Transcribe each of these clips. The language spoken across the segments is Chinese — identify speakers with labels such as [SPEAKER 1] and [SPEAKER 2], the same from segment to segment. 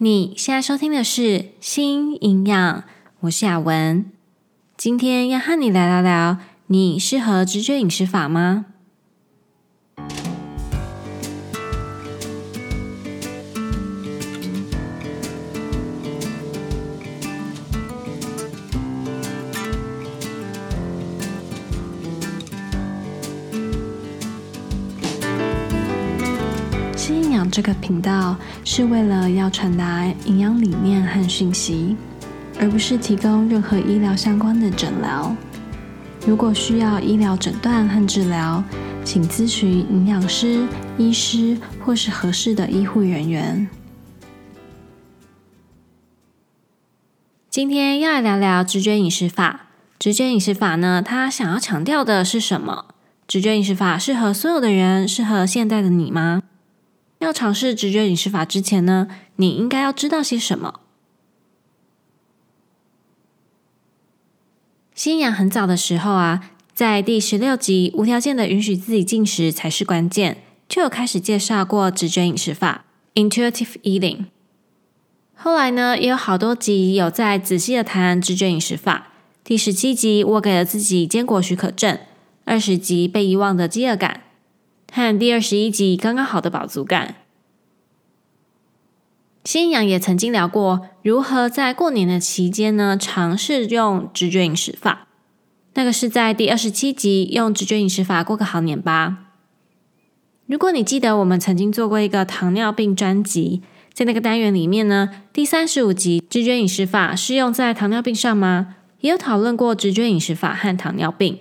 [SPEAKER 1] 你现在收听的是《新营养》，我是雅文。今天要和你来聊聊，你适合直觉饮食法吗？这个频道是为了要传达营养理念和讯息，而不是提供任何医疗相关的诊疗。如果需要医疗诊断和治疗，请咨询营养师、医师或是合适的医护人员。今天要来聊聊直觉饮食法。直觉饮食法呢，它想要强调的是什么？直觉饮食法适合所有的人，适合现在的你吗？要尝试直觉饮食法之前呢，你应该要知道些什么？新营养很早的时候啊，在第十六集无条件的允许自己进食才是关键，就有开始介绍过直觉饮食法 （Intuitive Eating）。后来呢，也有好多集有在仔细的谈直觉饮食法。第十七集我给了自己坚果许可证，二十集被遗忘的饥饿感。和第二十一集刚刚好的饱足感，新阳也曾经聊过如何在过年的期间呢，尝试用直觉饮食法。那个是在第二十七集用直觉饮食法过个好年吧。如果你记得我们曾经做过一个糖尿病专辑，在那个单元里面呢，第三十五集直觉饮食法适用在糖尿病上吗？也有讨论过直觉饮食法和糖尿病。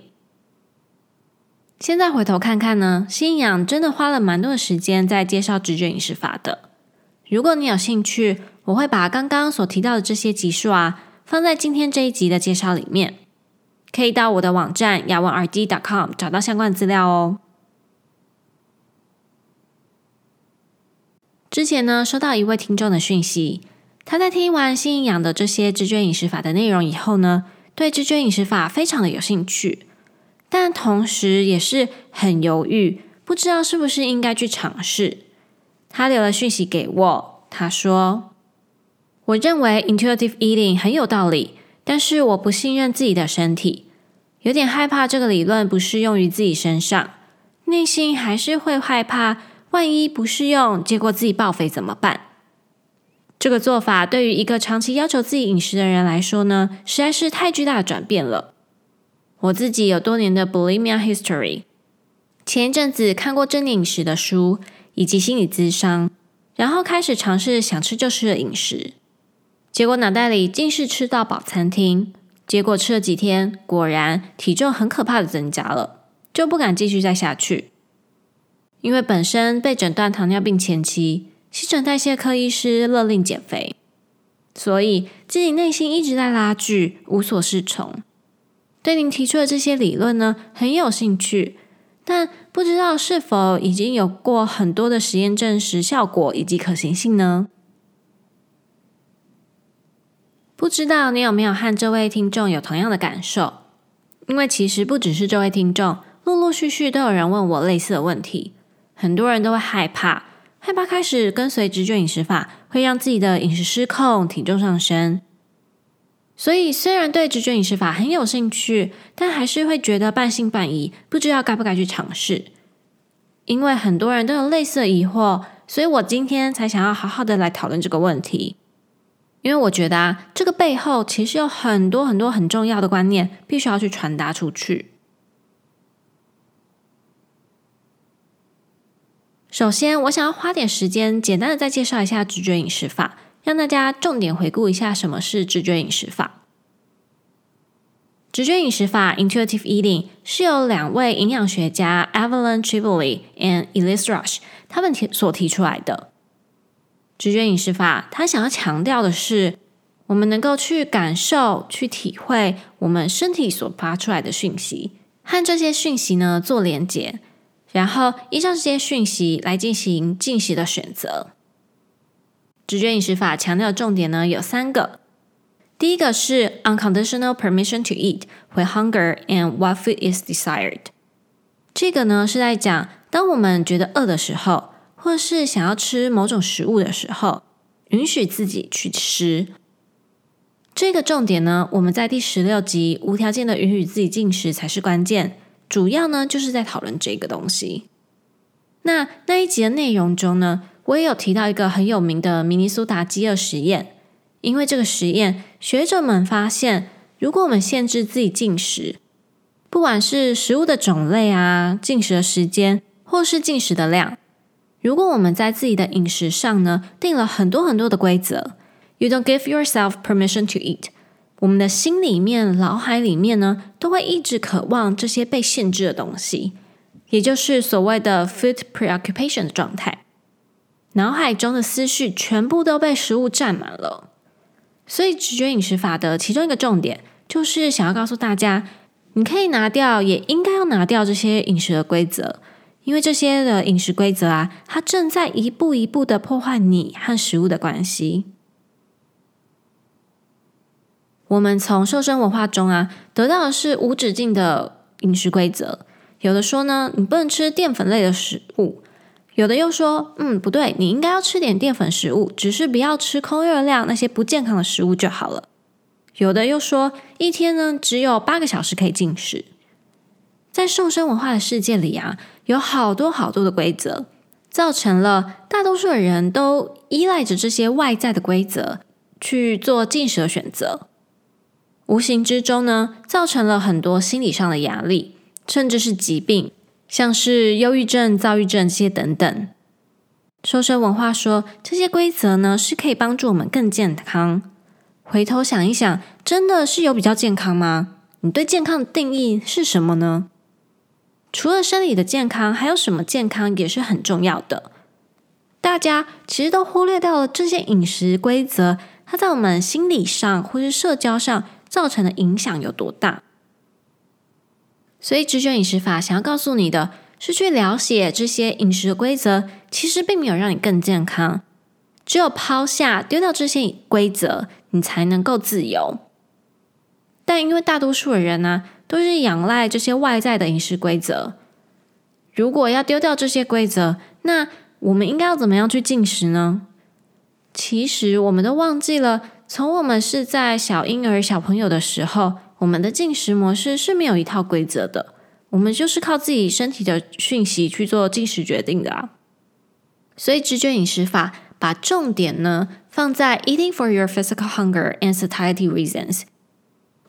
[SPEAKER 1] 现在回头看看呢，新营养真的花了蛮多的时间在介绍直觉饮食法的。如果你有兴趣，我会把刚刚所提到的这些集数啊，放在今天这一集的介绍里面，可以到我的网站雅文 RD.com 找到相关资料哦。之前呢，收到一位听众的讯息，他在听完新营养的这些直觉饮食法的内容以后呢，对直觉饮食法非常的有兴趣。但同时也是很犹豫，不知道是不是应该去尝试。他留了讯息给我，他说：“我认为 intuitive eating 很有道理，但是我不信任自己的身体，有点害怕这个理论不适用于自己身上，内心还是会害怕，万一不适用，结果自己爆肥怎么办？这个做法对于一个长期要求自己饮食的人来说呢，实在是太巨大的转变了。”我自己有多年的 bulimia history，前一阵子看过正念饮食的书以及心理咨商，然后开始尝试想吃就吃的饮食，结果脑袋里尽是吃到饱餐厅，结果吃了几天，果然体重很可怕的增加了，就不敢继续再下去。因为本身被诊断糖尿病前期，新陈代谢科医师勒令减肥，所以自己内心一直在拉锯，无所适从。对您提出的这些理论呢，很有兴趣，但不知道是否已经有过很多的实验证实效果以及可行性呢？不知道你有没有和这位听众有同样的感受？因为其实不只是这位听众，陆陆续续都有人问我类似的问题，很多人都会害怕，害怕开始跟随直觉饮食法会让自己的饮食失控，体重上升。所以，虽然对直觉饮食法很有兴趣，但还是会觉得半信半疑，不知道该不该去尝试。因为很多人都有类似的疑惑，所以我今天才想要好好的来讨论这个问题。因为我觉得啊，这个背后其实有很多很多很重要的观念，必须要去传达出去。首先，我想要花点时间，简单的再介绍一下直觉饮食法。让大家重点回顾一下什么是直觉饮食法。直觉饮食法 （Intuitive Eating） 是由两位营养学家 Evelyn Tribole and Elise Rush 他们提所提出来的。直觉饮食法，它想要强调的是，我们能够去感受、去体会我们身体所发出来的讯息，和这些讯息呢做连结，然后依照这些讯息来进行进食的选择。直觉饮食法强调的重点呢有三个，第一个是 unconditional permission to eat when hunger and what food is desired。这个呢是在讲，当我们觉得饿的时候，或是想要吃某种食物的时候，允许自己去吃。这个重点呢，我们在第十六集无条件的允许自己进食才是关键，主要呢就是在讨论这个东西。那那一集的内容中呢，我也有提到一个很有名的明尼苏达饥饿实验，因为这个实验，学者们发现，如果我们限制自己进食，不管是食物的种类啊、进食的时间，或是进食的量，如果我们在自己的饮食上呢，定了很多很多的规则，You don't give yourself permission to eat，我们的心里面、脑海里面呢，都会一直渴望这些被限制的东西，也就是所谓的 food preoccupation 的状态。脑海中的思绪全部都被食物占满了，所以直觉饮食法的其中一个重点就是想要告诉大家，你可以拿掉，也应该要拿掉这些饮食的规则，因为这些的饮食规则啊，它正在一步一步的破坏你和食物的关系。我们从瘦身文化中啊，得到的是无止境的饮食规则，有的说呢，你不能吃淀粉类的食物。有的又说，嗯，不对，你应该要吃点淀粉食物，只是不要吃空热量那些不健康的食物就好了。有的又说，一天呢只有八个小时可以进食。在瘦身文化的世界里啊，有好多好多的规则，造成了大多数的人都依赖着这些外在的规则去做进食的选择，无形之中呢，造成了很多心理上的压力，甚至是疾病。像是忧郁症、躁郁症这些等等，瘦身文化说这些规则呢是可以帮助我们更健康。回头想一想，真的是有比较健康吗？你对健康的定义是什么呢？除了生理的健康，还有什么健康也是很重要的？大家其实都忽略掉了这些饮食规则，它在我们心理上或是社交上造成的影响有多大？所以，直觉饮食法想要告诉你的是，去了解这些饮食的规则，其实并没有让你更健康。只有抛下、丢掉这些规则，你才能够自由。但因为大多数的人呢、都是仰赖这些外在的饮食规则。如果要丢掉这些规则，那我们应该要怎么样去进食呢？其实，我们都忘记了，从我们是在小婴儿、小朋友的时候。我们的进食模式是没有一套规则的，我们就是靠自己身体的讯息去做进食决定的啊。所以直觉饮食法把重点呢放在 eating for your physical hunger and satiety reasons，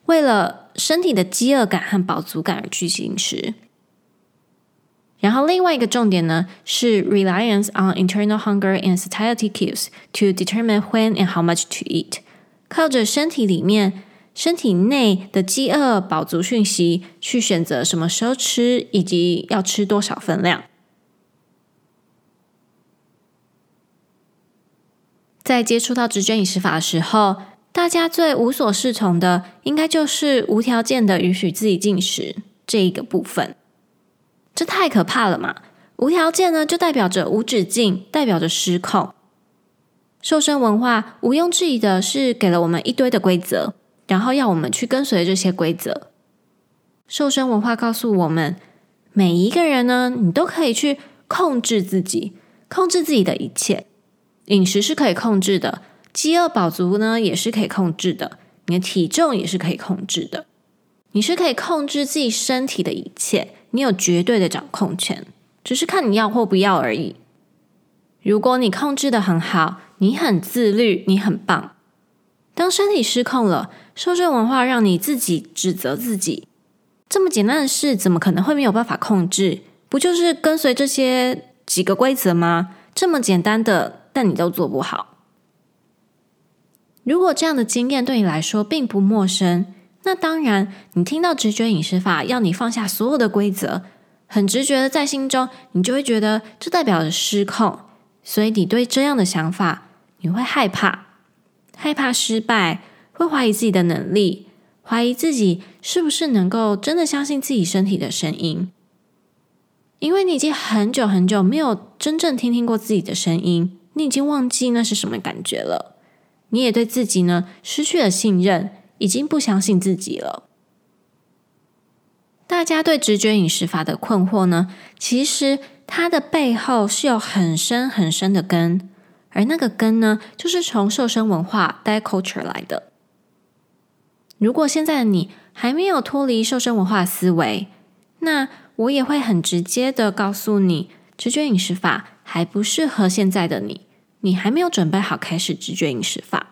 [SPEAKER 1] 为了身体的饥饿感和饱足感而去进食。然后另外一个重点呢是 reliance on internal hunger and satiety cues to determine when and how much to eat，靠着身体里面。身体内的饥饿饱足讯息，去选择什么时候吃，以及要吃多少分量。在接触到直觉饮食法的时候，大家最无所适从的，应该就是无条件的允许自己进食这一个部分。这太可怕了嘛！无条件呢，就代表着无止境，代表着失控。瘦身文化毋庸置疑的是给了我们一堆的规则。然后要我们去跟随这些规则。瘦身文化告诉我们，每一个人呢，你都可以去控制自己，控制自己的一切。饮食是可以控制的，饥饿饱足呢也是可以控制的，你的体重也是可以控制的。你是可以控制自己身体的一切，你有绝对的掌控权，只是看你要或不要而已。如果你控制得很好，你很自律，你很棒。当身体失控了，瘦身文化让你自己指责自己，这么简单的事怎么可能会没有办法控制？不就是跟随这些几个规则吗？这么简单的，但你都做不好。如果这样的经验对你来说并不陌生，那当然，你听到直觉饮食法要你放下所有的规则，很直觉的在心中，你就会觉得这代表着失控，所以你对这样的想法，你会害怕，害怕失败。会怀疑自己的能力，怀疑自己是不是能够真的相信自己身体的声音，因为你已经很久很久没有真正听听过自己的声音，你已经忘记那是什么感觉了。你也对自己呢失去了信任，已经不相信自己了。大家对直觉饮食法的困惑呢，其实它的背后是有很深很深的根，而那个根呢，就是从瘦身文化 diet culture 来的。如果现在的你还没有脱离瘦身文化思维，那我也会很直接的告诉你，直觉饮食法还不适合现在的你，你还没有准备好开始直觉饮食法。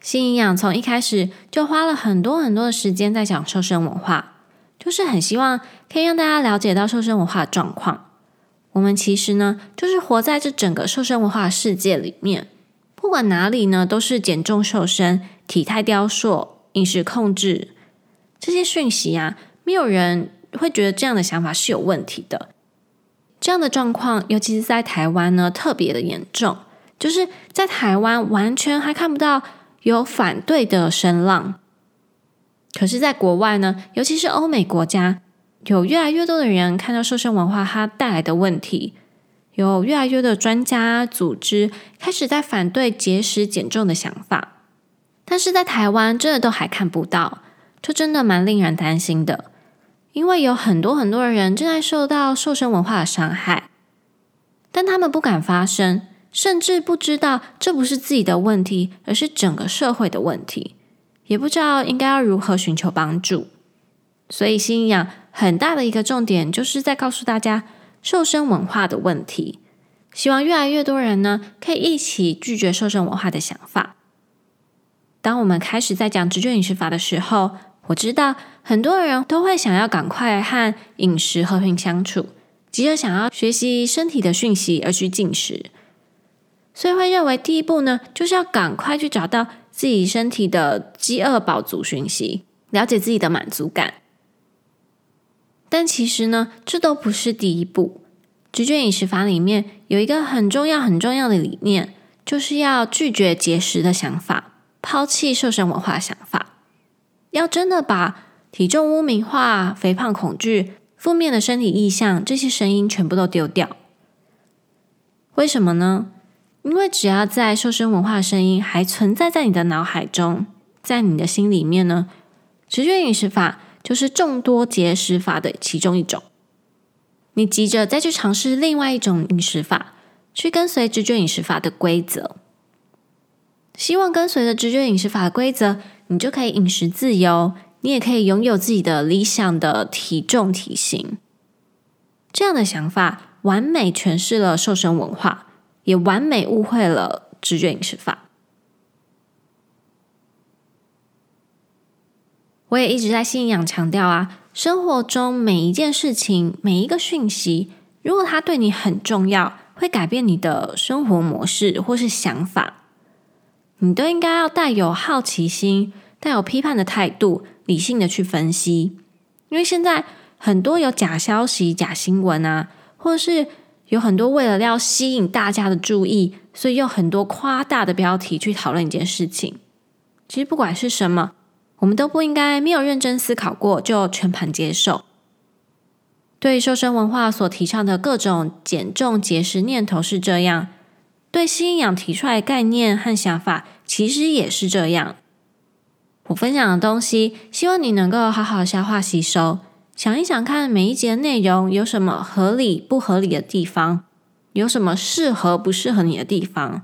[SPEAKER 1] 新营养从一开始就花了很多很多的时间在讲瘦身文化，就是很希望可以让大家了解到瘦身文化的状况。我们其实呢，就是活在这整个瘦身文化世界里面，不管哪里呢，都是减重瘦身、体态雕塑、饮食控制这些讯息啊，没有人会觉得这样的想法是有问题的。这样的状况，尤其是在台湾呢，特别的严重，就是在台湾完全还看不到。有反对的声浪，可是，在国外呢，尤其是欧美国家，有越来越多的人看到瘦身文化它带来的问题，有越来越多的专家组织开始在反对节食减重的想法，但是在台湾真的都还看不到，这真的蛮令人担心的，因为有很多很多的人正在受到瘦身文化的伤害，但他们不敢发声。甚至不知道这不是自己的问题，而是整个社会的问题，也不知道应该要如何寻求帮助。所以，新营养很大的一个重点就是在告诉大家瘦身文化的问题，希望越来越多人呢可以一起拒绝瘦身文化的想法。当我们开始在讲直觉饮食法的时候，我知道很多人都会想要赶快和饮食和平相处，急着想要学习身体的讯息而去进食。所以会认为第一步呢，就是要赶快去找到自己身体的饥饿饱足讯息，了解自己的满足感。但其实呢，这都不是第一步。直觉饮食法里面有一个很重要、很重要的理念，就是要拒绝节食的想法，抛弃瘦身文化想法，要真的把体重污名化、肥胖恐惧、负面的身体意象这些声音全部都丢掉。为什么呢？因为只要在瘦身文化声音还存在在你的脑海中，在你的心里面呢，直觉饮食法就是众多节食法的其中一种。你急着再去尝试另外一种饮食法，去跟随直觉饮食法的规则，希望跟随着直觉饮食法的规则，你就可以饮食自由，你也可以拥有自己的理想的体重体型。这样的想法完美诠释了瘦身文化。也完美误会了直觉饮食法。我也一直在信仰强调啊，生活中每一件事情、每一个讯息，如果它对你很重要，会改变你的生活模式或是想法，你都应该要带有好奇心、带有批判的态度，理性的去分析。因为现在很多有假消息、假新闻啊，或者是。有很多为了要吸引大家的注意，所以用很多夸大的标题去讨论一件事情。其实不管是什么，我们都不应该没有认真思考过就全盘接受。对瘦身文化所提倡的各种减重节食念头是这样，对新营养提出来概念和想法其实也是这样。我分享的东西，希望你能够好好消化吸收。想一想看，每一节内容有什么合理不合理的地方，有什么适合不适合你的地方，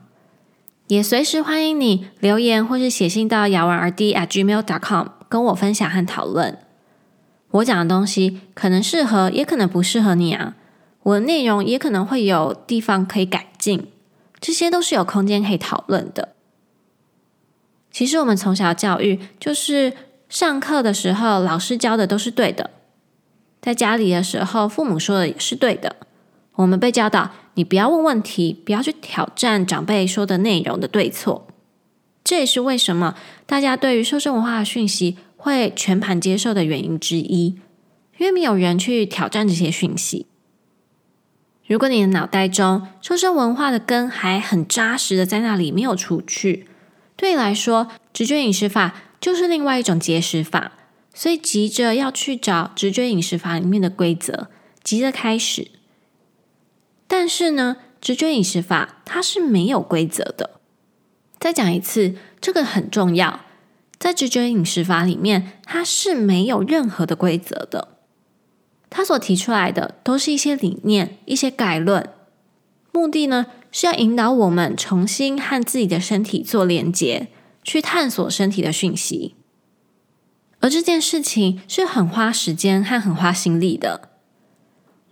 [SPEAKER 1] 也随时欢迎你留言或是写信到雅雯 RD at gmail dot com 跟我分享和讨论。我讲的东西可能适合，也可能不适合你啊。我的内容也可能会有地方可以改进，这些都是有空间可以讨论的。其实我们从小教育就是上课的时候，老师教的都是对的。在家里的时候，父母说的也是对的。我们被教导，你不要问问题，不要去挑战长辈说的内容的对错。这也是为什么大家对于瘦身文化的讯息会全盘接受的原因之一，因为没有人去挑战这些讯息。如果你的脑袋中瘦身文化的根还很扎实的在那里没有除去，对你来说，直觉饮食法就是另外一种节食法。所以急着要去找直觉饮食法里面的规则，急着开始。但是呢，直觉饮食法它是没有规则的。再讲一次，这个很重要。在直觉饮食法里面，它是没有任何的规则的。他所提出来的都是一些理念、一些概论，目的呢是要引导我们重新和自己的身体做连接，去探索身体的讯息。而这件事情是很花时间和很花心力的。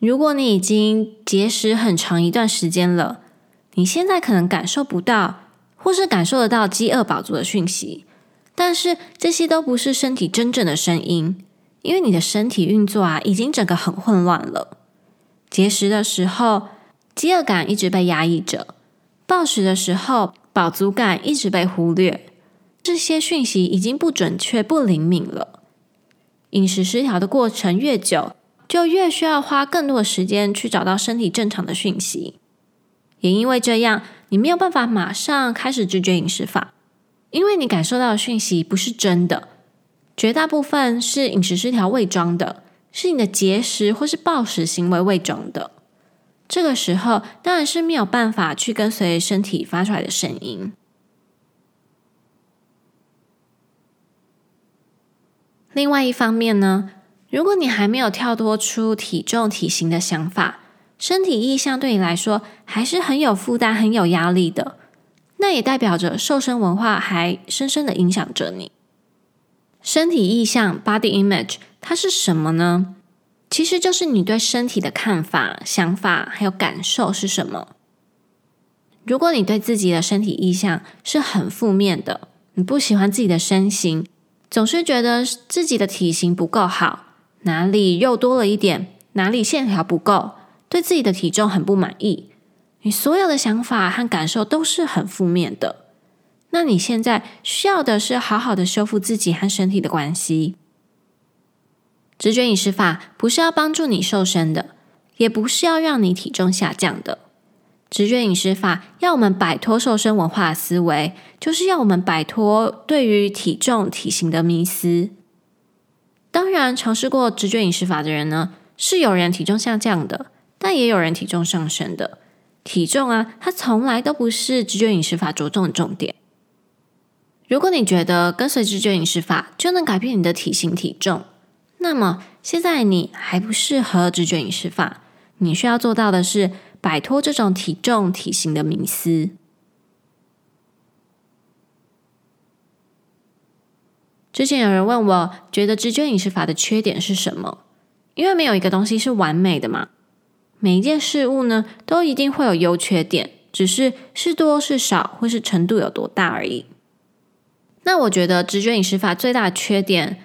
[SPEAKER 1] 如果你已经节食很长一段时间了，你现在可能感受不到，或是感受得到饥饿饱足的讯息，但是这些都不是身体真正的声音，因为你的身体运作啊，已经整个很混乱了。节食的时候，饥饿感一直被压抑着；暴食的时候，饱足感一直被忽略。这些讯息已经不准确、不灵敏了。饮食失调的过程越久，就越需要花更多的时间去找到身体正常的讯息。也因为这样，你没有办法马上开始直觉饮食法，因为你感受到的讯息不是真的，绝大部分是饮食失调伪装的，是你的节食或是暴食行为伪装的。这个时候，当然是没有办法去跟随身体发出来的声音。另外一方面呢，如果你还没有跳脱出体重、体型的想法，身体意象对你来说还是很有负担、很有压力的，那也代表着瘦身文化还深深的影响着你。身体意象 （body image） 它是什么呢？其实就是你对身体的看法、想法还有感受是什么。如果你对自己的身体意象是很负面的，你不喜欢自己的身形。总是觉得自己的体型不够好，哪里肉多了一点，哪里线条不够，对自己的体重很不满意。你所有的想法和感受都是很负面的。那你现在需要的是好好的修复自己和身体的关系。直觉饮食法不是要帮助你瘦身的，也不是要让你体重下降的。直觉饮食法要我们摆脱瘦身文化的思维，就是要我们摆脱对于体重、体型的迷思。当然，尝试过直觉饮食法的人呢，是有人体重下降的，但也有人体重上升的。体重啊，它从来都不是直觉饮食法着重的重点。如果你觉得跟随直觉饮食法就能改变你的体型、体重，那么现在你还不适合直觉饮食法。你需要做到的是，摆脱这种体重、体型的迷思。之前有人问我，觉得直觉饮食法的缺点是什么？因为没有一个东西是完美的嘛。每一件事物呢，都一定会有优缺点，只是是多是少，或是程度有多大而已。那我觉得直觉饮食法最大的缺点，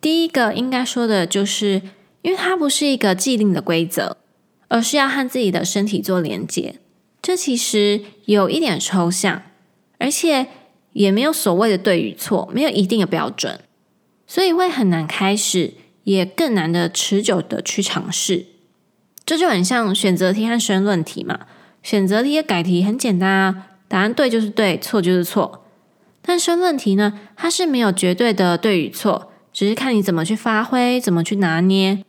[SPEAKER 1] 第一个应该说的就是，因为它不是一个既定的规则。而是要和自己的身体做连接，这其实有一点抽象，而且也没有所谓的对与错，没有一定的标准，所以会很难开始，也更难的持久的去尝试。这就很像选择题和申论题嘛，选择题的改题很简单啊，答案对就是对，错就是错。但申论题呢，它是没有绝对的对与错，只是看你怎么去发挥，怎么去拿捏。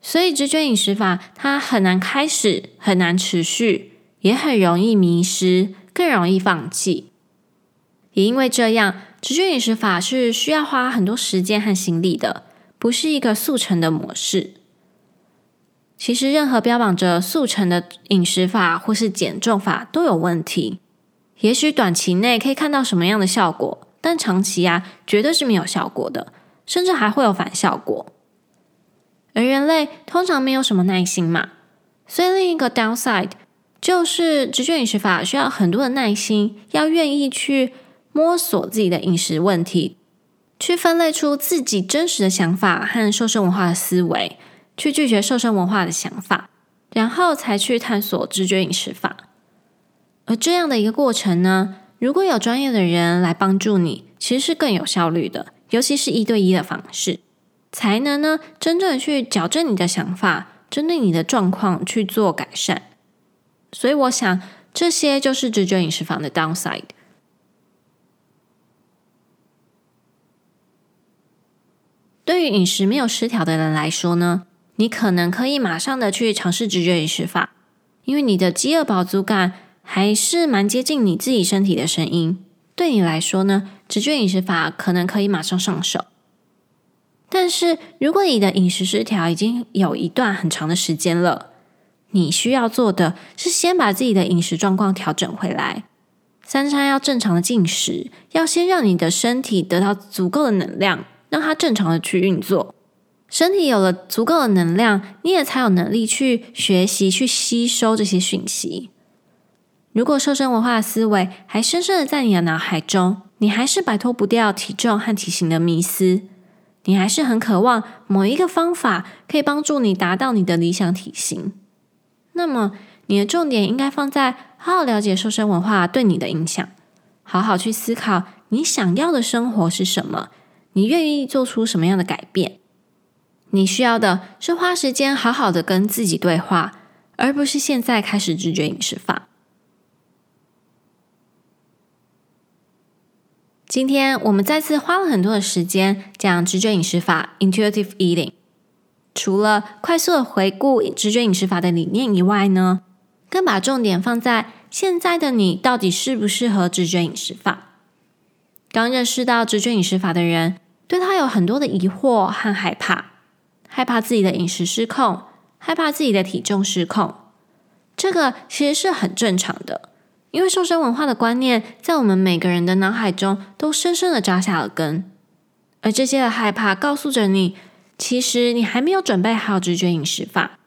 [SPEAKER 1] 所以，直觉饮食法它很难开始，很难持续，也很容易迷失，更容易放弃。也因为这样，直觉饮食法是需要花很多时间和心力的，不是一个速成的模式。其实，任何标榜着速成的饮食法或是减重法都有问题。也许短期内可以看到什么样的效果，但长期啊，绝对是没有效果的，甚至还会有反效果。而人类通常没有什么耐心嘛，所以另一个 downside 就是直觉饮食法需要很多的耐心，要愿意去摸索自己的饮食问题，去分类出自己真实的想法和瘦身文化的思维，去拒绝瘦身文化的想法，然后才去探索直觉饮食法。而这样的一个过程呢，如果有专业的人来帮助你，其实是更有效率的，尤其是一对一的方式。才能呢，真正去矫正你的想法，针对你的状况去做改善。所以，我想这些就是直觉饮食法的 downside。对于饮食没有失调的人来说呢，你可能可以马上的去尝试直觉饮食法，因为你的饥饿饱足感还是蛮接近你自己身体的声音。对你来说呢，直觉饮食法可能可以马上上手。但是如果你的饮食失调已经有一段很长的时间了，你需要做的是先把自己的饮食状况调整回来，三餐要正常的进食，要先让你的身体得到足够的能量，让它正常的去运作。身体有了足够的能量，你也才有能力去学习、去吸收这些讯息。如果瘦身文化的思维还深深的在你的脑海中，你还是摆脱不掉体重和体型的迷思，你还是很渴望某一个方法可以帮助你达到你的理想体型。那么，你的重点应该放在好好了解瘦身文化对你的影响，好好去思考你想要的生活是什么，你愿意做出什么样的改变。你需要的是花时间好好的跟自己对话，而不是现在开始直觉饮食法。今天我们再次花了很多的时间讲直觉饮食法 （Intuitive Eating）。除了快速的回顾直觉饮食法的理念以外呢，更把重点放在现在的你到底适不适合直觉饮食法。刚认识到直觉饮食法的人，对他有很多的疑惑和害怕，害怕自己的饮食失控，害怕自己的体重失控。这个其实是很正常的，因为瘦身文化的观念在我们每个人的脑海中都深深的扎下了根，而这些的害怕告诉着你。其实你还没有准备好直觉饮食法，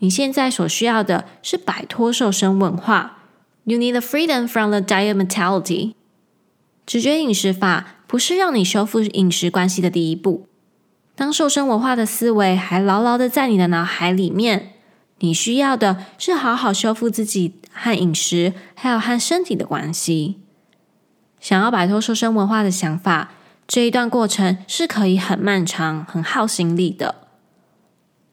[SPEAKER 1] 你现在所需要的是摆脱瘦身文化。You need the freedom from the diet mentality。直觉饮食法不是让你修复饮食关系的第一步。当瘦身文化的思维还牢牢的在你的脑海里面，你需要的是好好修复自己和饮食，还有和身体的关系。想要摆脱瘦身文化的想法。这一段过程是可以很漫长、很耗心力的。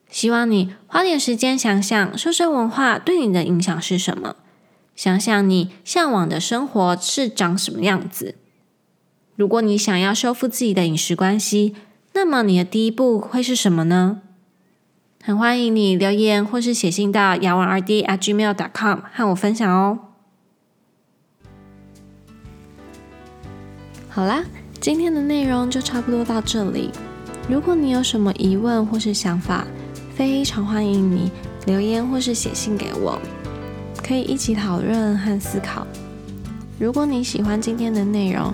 [SPEAKER 1] 希望你花点时间想想瘦身文化对你的影响是什么，想想你向往的生活是长什么样子。如果你想要修复自己的饮食关系，那么你的第一步会是什么呢？很欢迎你留言或是写信到雅文 RD at gmail dot com 和我分享哦。好啦。今天的内容就差不多到这里。如果你有什么疑问或是想法，非常欢迎你留言或是写信给我，可以一起讨论和思考。如果你喜欢今天的内容，